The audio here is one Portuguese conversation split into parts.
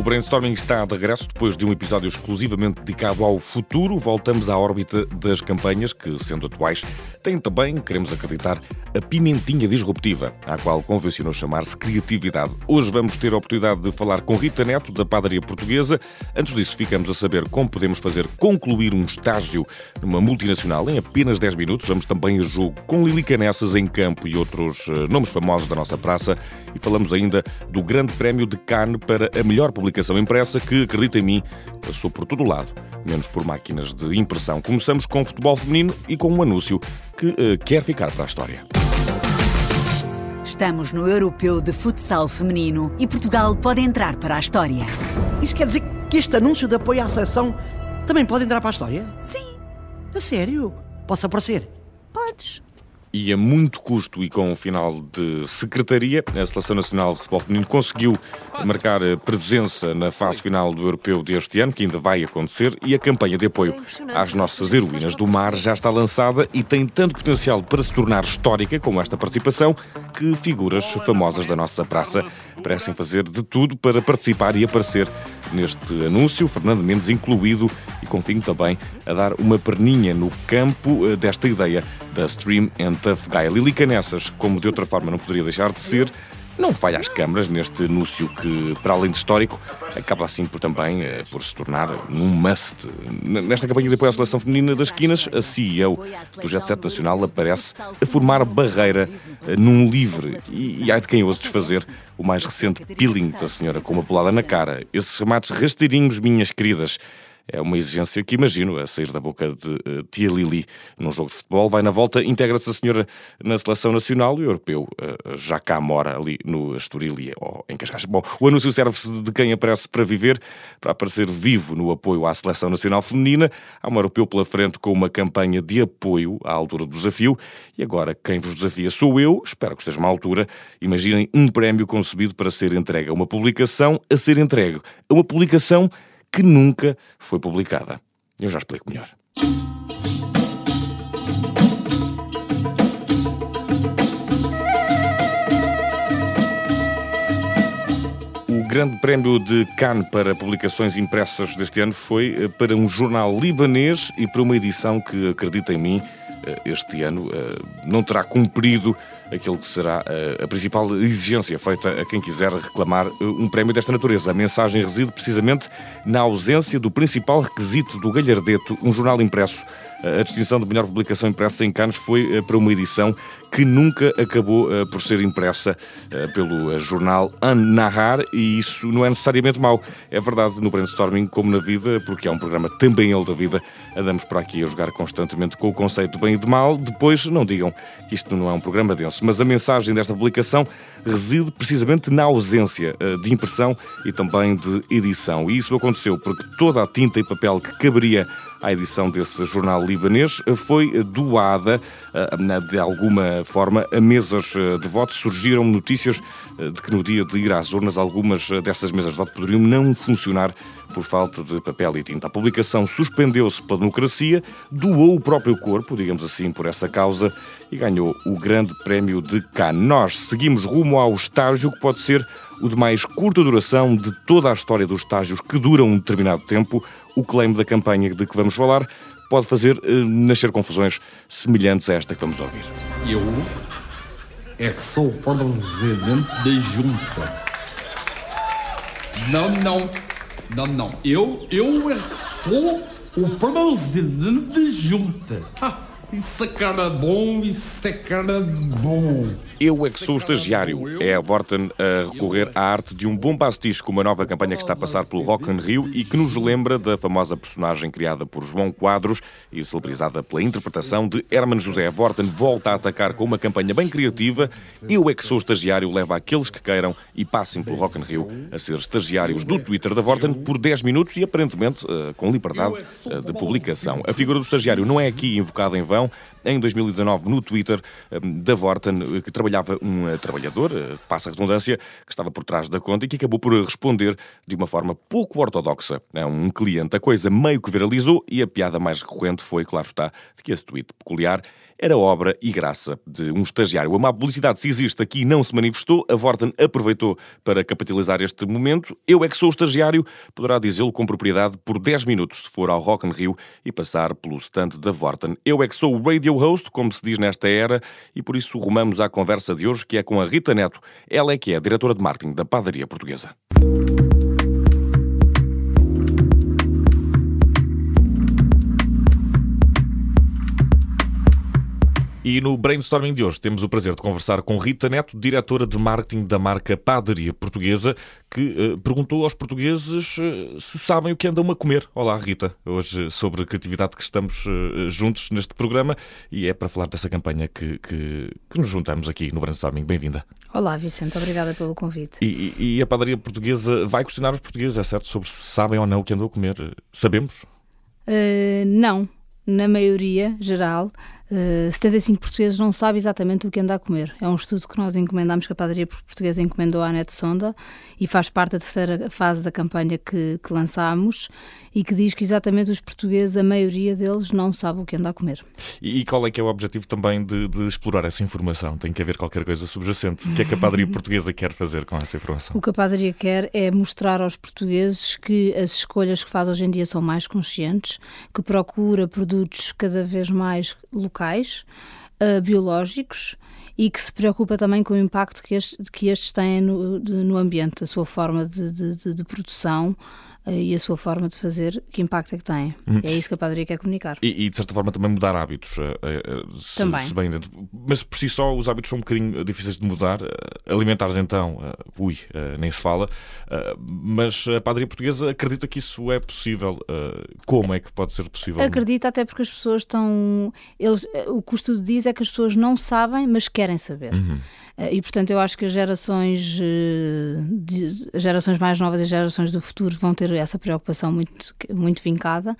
O Brainstorming está de regresso depois de um episódio exclusivamente dedicado ao futuro. Voltamos à órbita das campanhas que, sendo atuais, têm também, queremos acreditar, a pimentinha disruptiva, à qual convencionou chamar-se criatividade. Hoje vamos ter a oportunidade de falar com Rita Neto, da Padaria Portuguesa. Antes disso, ficamos a saber como podemos fazer concluir um estágio numa multinacional em apenas 10 minutos. Vamos também a jogo com Lili Canessas em campo e outros eh, nomes famosos da nossa praça. E falamos ainda do Grande Prémio de Cannes para a melhor publicação impressa que, acredita em mim, passou por todo o lado, menos por máquinas de impressão. Começamos com futebol feminino e com um anúncio que uh, quer ficar para a história. Estamos no Europeu de Futsal Feminino e Portugal pode entrar para a história. Isso quer dizer que este anúncio de apoio à seleção também pode entrar para a história? Sim. A sério? Posso aparecer? Podes e a muito custo e com o final de secretaria, a Seleção Nacional de Futebol Feminino conseguiu marcar presença na fase final do Europeu deste ano, que ainda vai acontecer, e a campanha de apoio às nossas heroínas do mar já está lançada e tem tanto potencial para se tornar histórica como esta participação, que figuras famosas da nossa praça parecem fazer de tudo para participar e aparecer neste anúncio, Fernando Mendes incluído, e confio também a dar uma perninha no campo eh, desta ideia da Stream and Tough Guy. Lili Canessas, como de outra forma não poderia deixar de ser, não falha às câmaras neste anúncio que, para além de histórico, acaba assim por também eh, por se tornar um must. Nesta campanha de apoio à seleção feminina das esquinas, a CEO do Jet Set Nacional aparece a formar barreira eh, num livre e, e de quem ouça desfazer o mais recente peeling da senhora com uma bolada na cara. Esses remates rasteirinhos, minhas queridas, é uma exigência que imagino a sair da boca de uh, Tia Lili num jogo de futebol. Vai na volta, integra-se a senhora na seleção nacional e o europeu uh, já cá mora ali no Estoril ou em Cascais. Bom, o anúncio serve-se de quem aparece para viver, para aparecer vivo no apoio à seleção nacional feminina. Há um europeu pela frente com uma campanha de apoio à altura do desafio e agora quem vos desafia sou eu, espero que estejam à altura. Imaginem um prémio concebido para ser entregue a uma publicação, a ser entregue a uma publicação que nunca foi publicada. Eu já explico melhor. O Grande Prémio de Cannes para publicações impressas deste ano foi eh, para um jornal libanês e para uma edição que, acredita em mim, este ano eh, não terá cumprido aquilo que será eh, a principal exigência feita a quem quiser reclamar um prémio desta natureza. A mensagem reside precisamente na ausência do principal requisito do Galhardeto, um jornal impresso. A distinção de melhor publicação impressa em Cannes foi para uma edição que nunca acabou por ser impressa pelo jornal An-Nahar e isso não é necessariamente mau. É verdade no brainstorming como na vida, porque é um programa também ele da vida, andamos por aqui a jogar constantemente com o conceito de bem e de mal, depois não digam que isto não é um programa denso. Mas a mensagem desta publicação reside precisamente na ausência eh, de impressão e também de edição. E isso aconteceu porque toda a tinta e papel que caberia à edição desse jornal libanês foi doada eh, de alguma forma a mesas eh, de voto. Surgiram notícias de que no dia de ir às urnas algumas dessas mesas de voto poderiam não funcionar por falta de papel e tinta. A publicação suspendeu-se pela democracia, doou o próprio corpo, digamos assim, por essa causa e ganhou o Grande Prémio de Cannes. Nós seguimos rumo ao estágio que pode ser o de mais curta duração de toda a história dos estágios que duram um determinado tempo. O claim da campanha de que vamos falar pode fazer uh, nascer confusões semelhantes a esta que vamos ouvir. Eu é que sou o presidente da junta. Não, não. Não, não. Eu, eu sou o presidente da junta. Ah, isso é cara bom, isso é cara bom. Eu é que sou o estagiário. É a Vorten a recorrer à arte de um bom pastiche com uma nova campanha que está a passar pelo Rock in Rio e que nos lembra da famosa personagem criada por João Quadros e celebrizada pela interpretação de Herman José. A Vorten volta a atacar com uma campanha bem criativa. Eu é que sou o estagiário leva aqueles que queiram e passem pelo Rock in Rio a ser estagiários do Twitter da Vorten por 10 minutos e aparentemente eh, com liberdade eh, de publicação. A figura do estagiário não é aqui invocada em vão. Em 2019, no Twitter eh, da Vorten, que trabalhou trabalhava um uh, trabalhador, passa a redundância, que estava por trás da conta e que acabou por responder de uma forma pouco ortodoxa a um cliente. A coisa meio que viralizou e a piada mais recorrente foi, claro está, de que esse tweet peculiar era obra e graça de um estagiário. A má publicidade, se existe aqui, não se manifestou. A Vorten aproveitou para capitalizar este momento. Eu é que sou estagiário, poderá dizê-lo com propriedade por 10 minutos, se for ao Rock in Rio e passar pelo stand da Vorten. Eu é que sou o radio host, como se diz nesta era, e por isso rumamos à conversa de hoje, que é com a Rita Neto. Ela é que é a diretora de marketing da padaria portuguesa. E no brainstorming de hoje temos o prazer de conversar com Rita Neto, diretora de marketing da marca Padaria Portuguesa, que uh, perguntou aos portugueses uh, se sabem o que andam a comer. Olá, Rita. Hoje sobre criatividade que estamos uh, juntos neste programa e é para falar dessa campanha que, que, que nos juntamos aqui no brainstorming. Bem-vinda. Olá, Vicente. Obrigada pelo convite. E, e, e a Padaria Portuguesa vai questionar os portugueses, é certo, sobre se sabem ou não o que andam a comer. Sabemos? não. Na maioria geral, Uh, eh, 75 portugueses não sabem exatamente o que anda a comer. É um estudo que nós encomendamos, que a Padaria Portuguesa encomendou à Net Sonda e faz parte da terceira fase da campanha que, que lançámos e que diz que exatamente os portugueses, a maioria deles, não sabe o que anda a comer. E, e qual é que é o objetivo também de, de, explorar essa informação? Tem que haver qualquer coisa subjacente. O que é que a Padaria Portuguesa quer fazer com essa informação? O que a Padaria quer é mostrar aos portugueses que as escolhas que faz hoje em dia são mais conscientes, que procura produtos cada vez mais locais locais, uh, biológicos e que se preocupa também com o impacto que, que estes têm no, de, no ambiente, a sua forma de, de, de produção, e a sua forma de fazer, que impacto é que tem. Hum. É isso que a padaria quer comunicar. E, e de certa forma também mudar hábitos. Uh, uh, se, também. Se bem dentro. Mas por si só os hábitos são um bocadinho difíceis de mudar. Alimentares então, ui, nem se fala. mas a padaria portuguesa acredita que isso é possível. como é que pode ser possível? Acredita até porque as pessoas estão. Eles, o que o estudo diz é que as pessoas não sabem, mas querem saber. Uhum. Eh, e, portanto, eu acho que as gerações, eh, de, as gerações mais novas e as gerações do futuro vão ter essa preocupação muito, muito vincada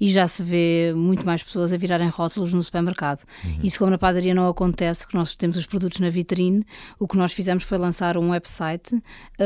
e já se vê muito mais pessoas a virarem rótulos no supermercado. Uhum. Isso, como na padaria, não acontece, que nós temos os produtos na vitrine, o que nós fizemos foi lançar um website uh,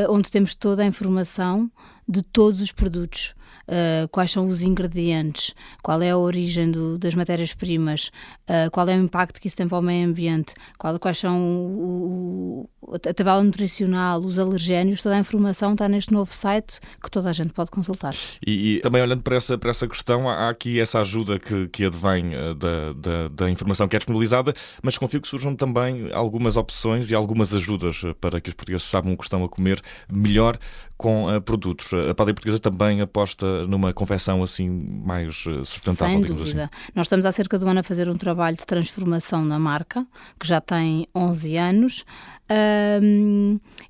onde temos toda a informação de todos os produtos. Uh, quais são os ingredientes, qual é a origem do, das matérias-primas, uh, qual é o impacto que isso tem para o meio ambiente, qual, quais são o, a tabela nutricional, os alergénios, toda a informação está neste novo site que toda a gente pode consultar. E, e também olhando para essa, para essa questão, há aqui essa ajuda que, que advém uh, da, da, da, informação que é disponibilizada, mas confio que surjam também algumas opções e algumas ajudas para que os portugueses saibam o que estão a comer melhor com uh, produtos. A padaria portuguesa também aposta numa confecção assim mais uh, sustentável, Sem dúvida. Assim. Nós estamos há cerca de um ano a fazer um trabalho de transformação na marca, que já tem 11 anos.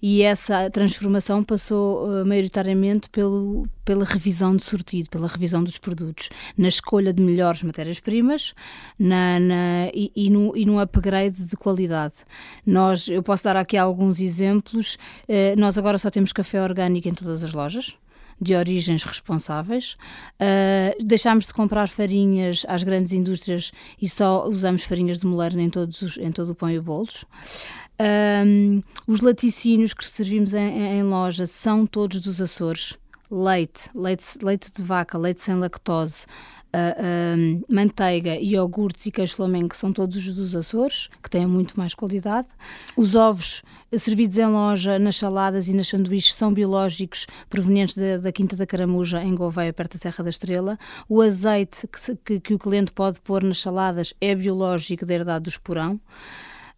E essa transformação passou uh, maioritariamente pelo, pela revisão de sortido, pela revisão dos produtos, na escolha de melhores matérias-primas na, na, e, e, no, e no upgrade de qualidade. Nós, eu posso dar aqui alguns exemplos. Uh, nós agora só temos café orgânico em todas as lojas de origens responsáveis. Uh, deixámos de comprar farinhas às grandes indústrias e só usamos farinhas de moleiro em, todos os, em todo o pão e bolos. Um, os laticínios que servimos em, em, loja são todos dos Açores. Leite, leite, leite de vaca, leite sem lactose, uh, manteiga, iogurtes e queijo flamengo são todos os dos Açores, que têm muito mais qualidade. Os ovos servidos em loja, nas saladas e nas sanduíches, são biológicos, provenientes da, da Quinta da Caramuja, em Gouveia, perto da Serra da Estrela. O azeite que, que, que o cliente pode pôr nas saladas é biológico, da herdade do esporão.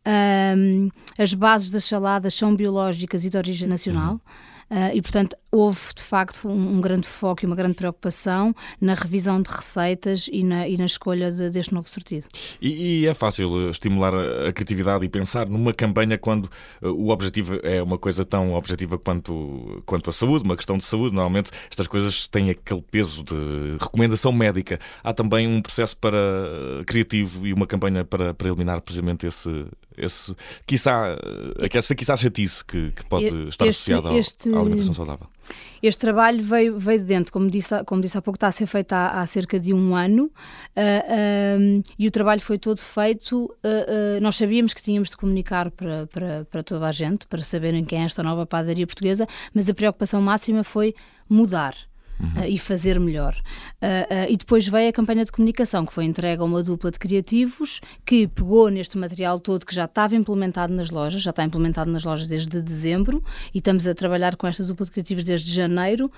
Um, as bases das saladas são biológicas e de origem nacional. Uhum. Uh, e, portanto, houve de facto um, um, grande foco e uma grande preocupação na revisão de receitas e na, e na escolha de, deste novo sortido. E, e, é fácil estimular a, criatividade e pensar numa campanha quando uh, o objetivo é uma coisa tão objetiva quanto, quanto a saúde, uma questão de saúde. Normalmente estas coisas têm aquele peso de recomendação médica. Há também um processo para uh, criativo e uma campanha para, para eliminar precisamente esse, esse quiçá, essa quiçá chatice que, que pode este, estar associada este, à alimentação saudável. Este trabalho veio, veio de dentro, como disse, como disse há pouco, está a ser feito há, há cerca de um ano uh, ah, um, e o trabalho foi todo feito. Uh, uh, nós sabíamos que tínhamos de comunicar para, para, para toda a gente, para saberem quem é esta nova padaria portuguesa, mas a preocupação máxima foi mudar uhum. uh, e fazer melhor. Uh, e depois veio a campanha de comunicação, que foi entregue a uma dupla de criativos que pegou neste material todo que já estava implementado nas lojas, já está implementado nas lojas desde dezembro e estamos a trabalhar com esta dupla de criativos desde janeiro,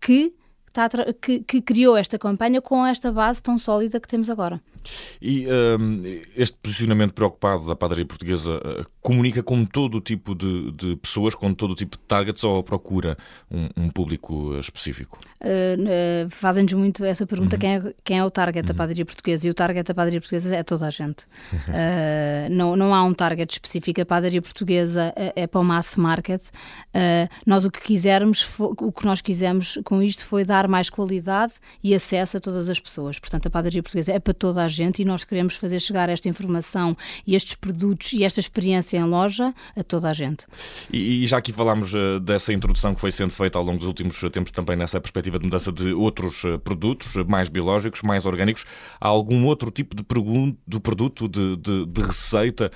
que que, que, criou esta campanha com esta base tão sólida que temos agora. E um, este posicionamento preocupado da padaria portuguesa uh, comunica com todo o tipo de, de, pessoas, com todo o tipo de targets ou procura um, um público específico? Uh, uh, Fazem-nos muito essa pergunta: uhum. quem, é, quem é o target uhum. da padaria portuguesa? E o target da padaria portuguesa é toda a gente. não, não há um target específico. A padaria portuguesa é, é para o mass market. nós o que quisermos, o que nós quisemos com isto foi dar mais qualidade e acesso a todas as pessoas. Portanto, a padaria portuguesa é para toda a gente e nós queremos fazer chegar esta informação e estes produtos e esta experiência em loja a toda a gente. E, e já aqui falámos uh, dessa introdução que foi sendo feita ao longo dos últimos tempos também nessa perspectiva de mudança de outros uh, produtos mais biológicos, mais orgânicos. Há algum outro tipo de, de produto, de, de, de receita,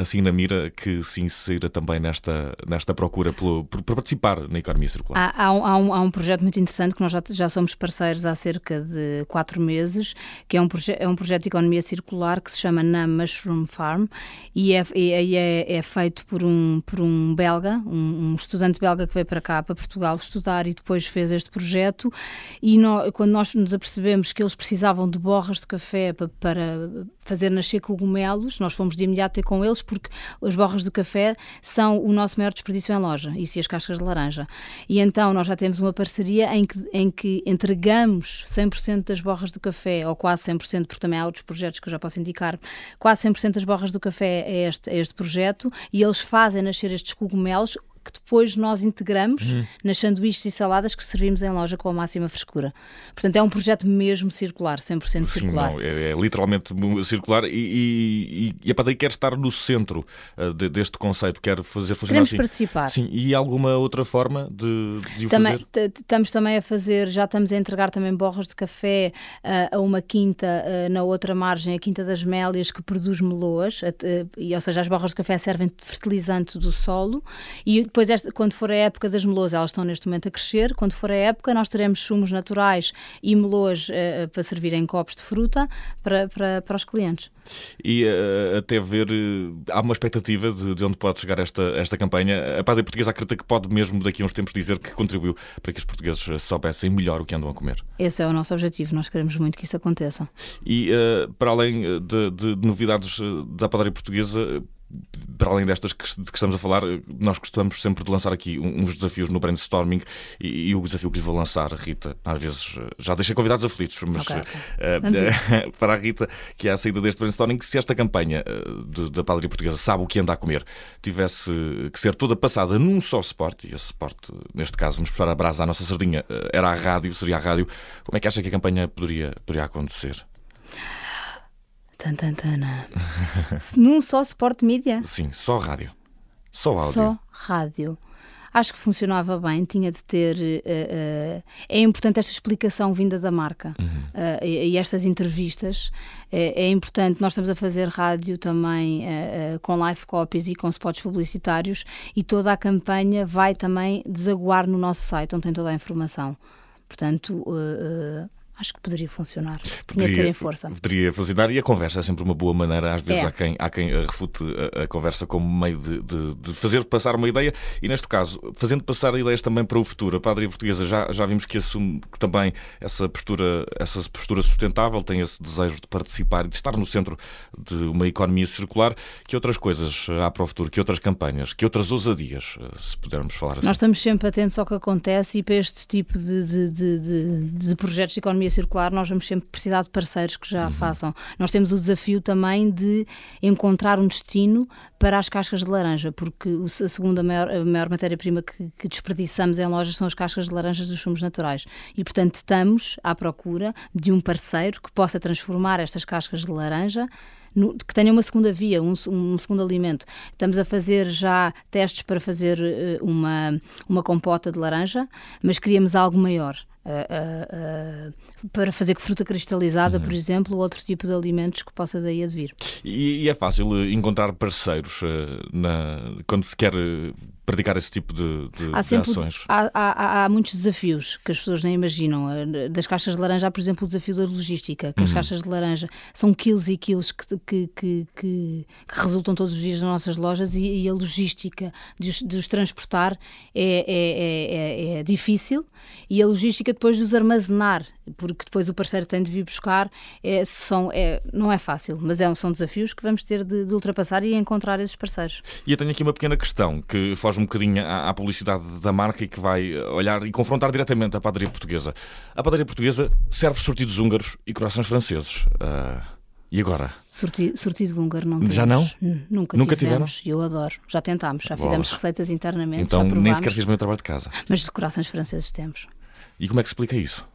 assim na mira, que se insira também nesta, nesta procura por, por, por participar na economia circular? Há, há, um, há, um, há um projeto muito interessante que nós já, já somos parceiros há cerca de quatro meses, que é um, proje é um projeto de economia circular que se chama NAM Mushroom Farm e é, é, é, feito por um, por um belga, um, um, estudante belga que veio para cá, para Portugal, estudar e depois fez este projeto. E quando nós nos apercebemos que eles precisavam de borras de café para, para fazer nascer cogumelos, nós fomos de imediato ter com eles porque as borras do café são o nosso maior desperdício em loja, isso e as cascas de laranja. E então nós já temos uma parceria em que, em que entregamos 100% das borras do café, ou quase 100%, porque também há outros projetos que eu já posso indicar, quase 100% das borras do café é este, é este projeto, e eles fazem nascer estes cogumelos que depois nós integramos uhum. nas sanduíches e saladas que servimos em loja com a máxima frescura. Portanto, é um projeto mesmo circular, 100% Sim, circular. Não, é, é, literalmente circular e, e, e, a padaria quer estar no centro uh, de, deste conceito, quer fazer funcionar Queremos assim. participar. Sim, e alguma outra forma de, de o também, fazer? Estamos também a fazer, já estamos a entregar também borras de café uh, a uma quinta uh, na outra margem, a Quinta das Mélias, que produz meloas, e, ou seja, as borras de café servem de fertilizante do solo e depois, esta, quando for a época das melôs, elas estão neste momento a crescer. Quando for a época, nós teremos sumos naturais e melôs uh, para servir em copos de fruta para, para, para os clientes. E uh, até ver, uh, há uma expectativa de, de, onde pode chegar esta, esta campanha. A Padre Portuguesa acredita que pode mesmo daqui a uns tempos dizer que contribuiu para que os portugueses soubessem melhor o que andam a comer. Esse é o nosso objetivo, nós queremos muito que isso aconteça. E para além de, de novidades da padaria portuguesa, para além destas que, de que estamos a falar, nós gostamos sempre de lançar aqui uns desafios no brainstorming e, e o desafio que lhe vou lançar, Rita, às vezes já deixei convidados aflitos, mas okay, okay. Uh, para a Rita, que é a saída deste brainstorming, se esta campanha de, da padaria portuguesa sabe o que anda a comer, tivesse que ser toda passada num só suporte, e esse suporte, neste caso, vamos puxar a brasa à nossa sardinha, era a rádio, seria a rádio, como é que acha que a campanha poderia, poderia acontecer? Tantantana. Num só suporte mídia? Sim, só rádio. Só áudio. Só rádio. Acho que funcionava bem, tinha de ter. Uh, uh, é importante esta explicação vinda da marca uhum. uh, e, e, estas entrevistas. É, é, importante. Nós estamos a fazer rádio também com live copies e com spots publicitários e toda a campanha vai também desaguar no nosso site, onde tem toda a informação. Portanto acho que poderia funcionar. Poderia, Tinha de ser em força. Poderia funcionar e a conversa é sempre uma boa maneira. Às vezes é. há, quem, há quem refute a, a conversa como meio de, de, de, fazer passar uma ideia e, neste caso, fazendo passar ideias também para o futuro. A Padre Portuguesa já, já vimos que assume que também essa postura, essa postura sustentável, tem esse desejo de participar e de estar no centro de uma economia circular. Que outras coisas há para o futuro? Que outras campanhas? Que outras ousadias, se pudermos falar assim? Nós estamos sempre atentos ao que acontece e para este tipo de, de, de, de projetos de economia circular, nós vamos sempre precisar de parceiros que já uhum. façam. Nós temos o desafio também de encontrar um destino para as cascas de laranja, porque a segunda maior, maior matéria-prima que, que desperdiçamos em lojas são as cascas de laranjas dos sumos naturais. E, portanto, estamos à procura de um parceiro que possa transformar estas cascas de laranja no, que tenha uma segunda via, um, um, segundo alimento. Estamos a fazer já testes para fazer uh, uma, uma compota de laranja, mas queríamos algo maior. Uh, uh, para fazer fruta cristalizada, uhum. por exemplo, ou outro tipo de alimentos que possa daí advir. E, e é fácil encontrar parceiros na, quando se quer praticar esse tipo de, de, há de ações? Há, há, há, muitos desafios que as pessoas nem imaginam. Eh, das caixas de laranja há, por exemplo, o desafio da logística, que uhum. as caixas de laranja são quilos e quilos que, que, que, que, resultam todos os dias nas nossas lojas e, e a logística de os, de os transportar é, é, é, é, difícil e a logística depois de os armazenar, porque depois o parceiro tem de vir buscar, é, são, é, não é fácil, mas é, são desafios que vamos ter de, de ultrapassar e encontrar esses parceiros. E eu tenho aqui uma pequena questão que foge um bocadinho à, à, publicidade da marca e que vai olhar e confrontar diretamente a padaria portuguesa. A padaria portuguesa serve sortidos húngaros e corações franceses. Uh, e agora? Sortido, sortido húngaro não temos. Já não? Nunca, Nunca tivemos. tiveram? Eu adoro. Já tentámos, já fizemos receitas internamente. Então nem sequer fiz o meu trabalho de casa. Mas de corações franceses temos. E como é que se explica isso?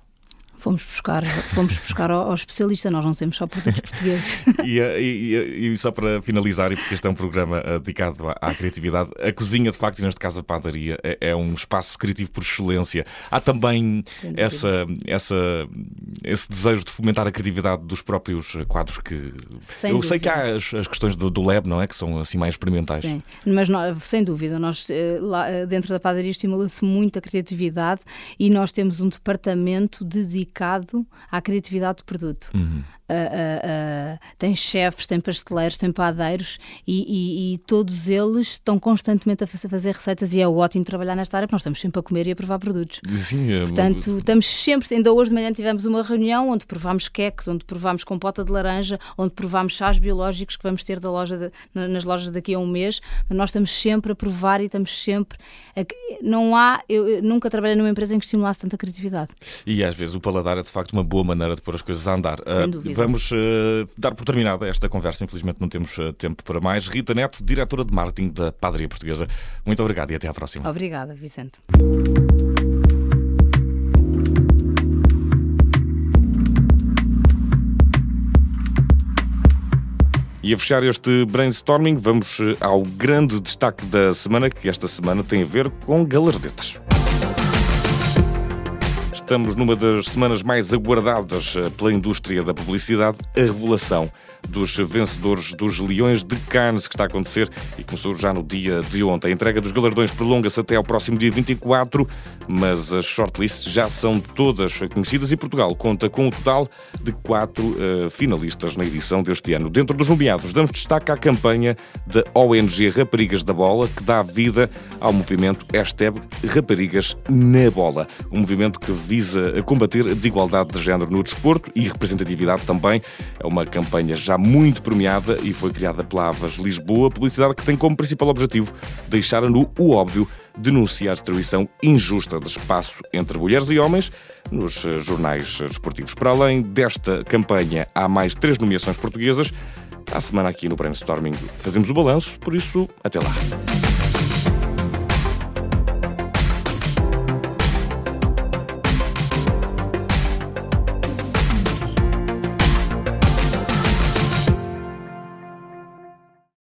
Fomos buscar, fomos buscar ao, ao, especialista, nós não temos só produtos portugueses. e, e, e, só para finalizar, e porque este é um programa uh, dedicado à, à, criatividade, a cozinha, de facto, e neste caso a padaria, é, é um espaço criativo por excelência. Há também essa, essa, esse desejo de fomentar a criatividade dos próprios quadros que. Sem Eu dúvida. sei que há as, as questões do, do, lab, não é? Que são assim mais experimentais. Sim, mas sem dúvida, nós eh, lá eh, dentro da padaria estimula-se muito a criatividade e nós temos um departamento dedicado dedicado à criatividade do produto. Uhum. Uh, uh, tem chefes, tem pasteleiros, tem padeiros e, e, e, todos eles estão constantemente a fazer receitas e é ótimo trabalhar nesta área porque nós estamos sempre a comer e a provar produtos. Sim, é... Portanto, estamos sempre, ainda hoje de manhã tivemos uma reunião onde provámos queques, onde provámos compota de laranja, onde provámos chás biológicos que vamos ter da loja de, nas lojas daqui a um mês. Nós estamos sempre a provar e estamos sempre. A, não há, eu, eu nunca trabalhei numa empresa em que estimulasse tanta criatividade. E às vezes o paladar é de facto uma boa maneira de pôr as coisas a andar. Sem dúvida. Vamos uh, dar por terminada esta conversa, infelizmente não temos uh, tempo para mais. Rita Neto, diretora de marketing da Padaria Portuguesa, muito obrigado e até à próxima. Obrigada, Vicente. E a fechar este brainstorming, vamos eh, ao grande destaque da semana, que esta semana tem a ver com galardetes. Estamos numa das semanas mais aguardadas eh, pela indústria da publicidade, a revelação dos vencedores dos Leões de Cannes, que está a acontecer e começou já no dia de ontem. A entrega dos galardões prolonga-se até ao próximo dia 24, mas as shortlists já são todas conhecidas e Portugal conta com um total de quatro uh, finalistas na edição deste ano. Dentro dos nomeados, damos destaque à campanha da ONG Raparigas da Bola, que dá vida ao movimento hashtag Raparigas na Bola. Um movimento que visa combater a desigualdade de género no desporto e representatividade também. É uma campanha já muito premiada e foi criada pela Avas Lisboa, publicidade que tem como principal objetivo deixar nu o óbvio, denunciar a distribuição injusta de espaço entre mulheres e homens nos eh, jornais desportivos. Para além desta campanha, há mais três nomeações portuguesas. À semana aqui no Brainstorming fazemos o balanço, por isso, até lá.